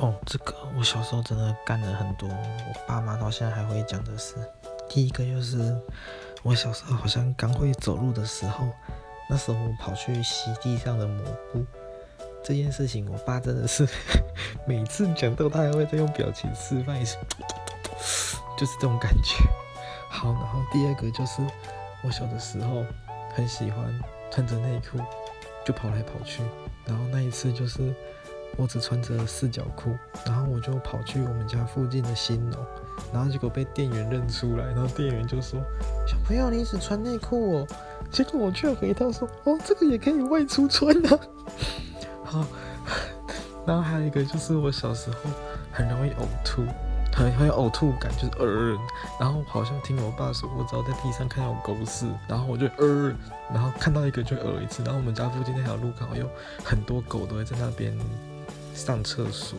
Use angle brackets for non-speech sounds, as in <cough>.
哦，这个我小时候真的干了很多，我爸妈到现在还会讲的事。第一个就是我小时候好像刚会走路的时候，那时候我跑去洗地上的抹布，这件事情我爸真的是 <laughs> 每次讲到他还会再用表情示范一次，<laughs> 就是这种感觉。好，然后第二个就是我小的时候很喜欢穿着内裤就跑来跑去，然后那一次就是。我只穿着四角裤，然后我就跑去我们家附近的新农，然后结果被店员认出来，然后店员就说：“小朋友，你只穿内裤哦。”结果我却回他说：“哦，这个也可以外出穿啊。<laughs> ”好，<laughs> 然后还有一个就是我小时候很容易呕吐，很很有呕吐感，就是呃，然后好像听我爸说，我只要在地上看到狗屎，然后我就呃，然后看到一个就呃一次，然后我们家附近那条路刚好有很多狗都会在那边。上厕所。